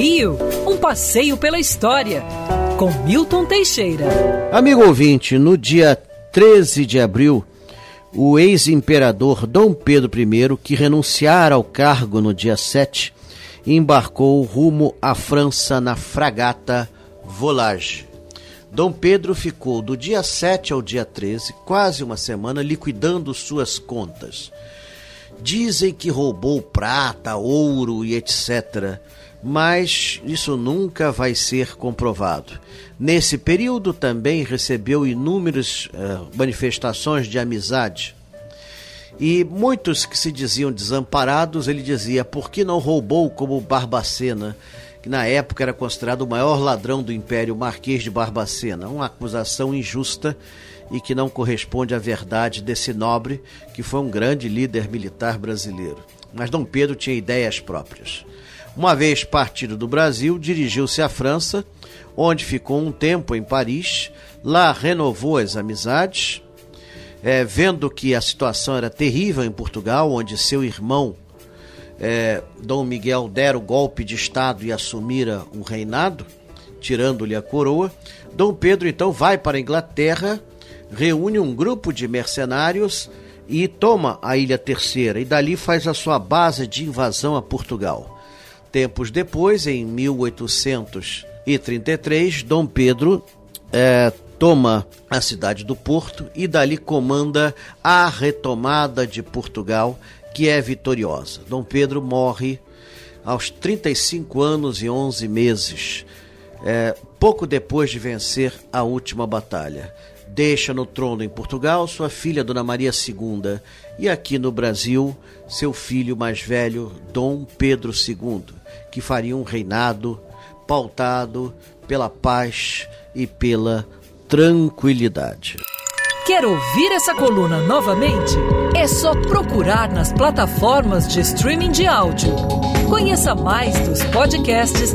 Rio, um passeio pela história, com Milton Teixeira. Amigo ouvinte, no dia 13 de abril, o ex-imperador Dom Pedro I, que renunciara ao cargo no dia 7, embarcou rumo à França na fragata Volage. Dom Pedro ficou do dia 7 ao dia 13, quase uma semana, liquidando suas contas. Dizem que roubou prata, ouro e etc., mas isso nunca vai ser comprovado. Nesse período também recebeu inúmeras uh, manifestações de amizade. E muitos que se diziam desamparados, ele dizia: por que não roubou como Barbacena? que na época era considerado o maior ladrão do Império, Marquês de Barbacena. Uma acusação injusta e que não corresponde à verdade desse nobre, que foi um grande líder militar brasileiro. Mas Dom Pedro tinha ideias próprias. Uma vez partido do Brasil, dirigiu-se à França, onde ficou um tempo em Paris. Lá renovou as amizades, é, vendo que a situação era terrível em Portugal, onde seu irmão é, Dom Miguel dera o golpe de Estado e assumira o reinado, tirando-lhe a coroa, Dom Pedro então vai para a Inglaterra, reúne um grupo de mercenários e toma a Ilha Terceira e dali faz a sua base de invasão a Portugal. Tempos depois, em 1833, Dom Pedro é, toma a cidade do Porto e dali comanda a retomada de Portugal que é vitoriosa. Dom Pedro morre aos 35 anos e 11 meses, é, pouco depois de vencer a última batalha. Deixa no trono em Portugal sua filha Dona Maria II e aqui no Brasil seu filho mais velho Dom Pedro II, que faria um reinado pautado pela paz e pela tranquilidade. Quer ouvir essa coluna novamente? É só procurar nas plataformas de streaming de áudio. Conheça mais dos podcasts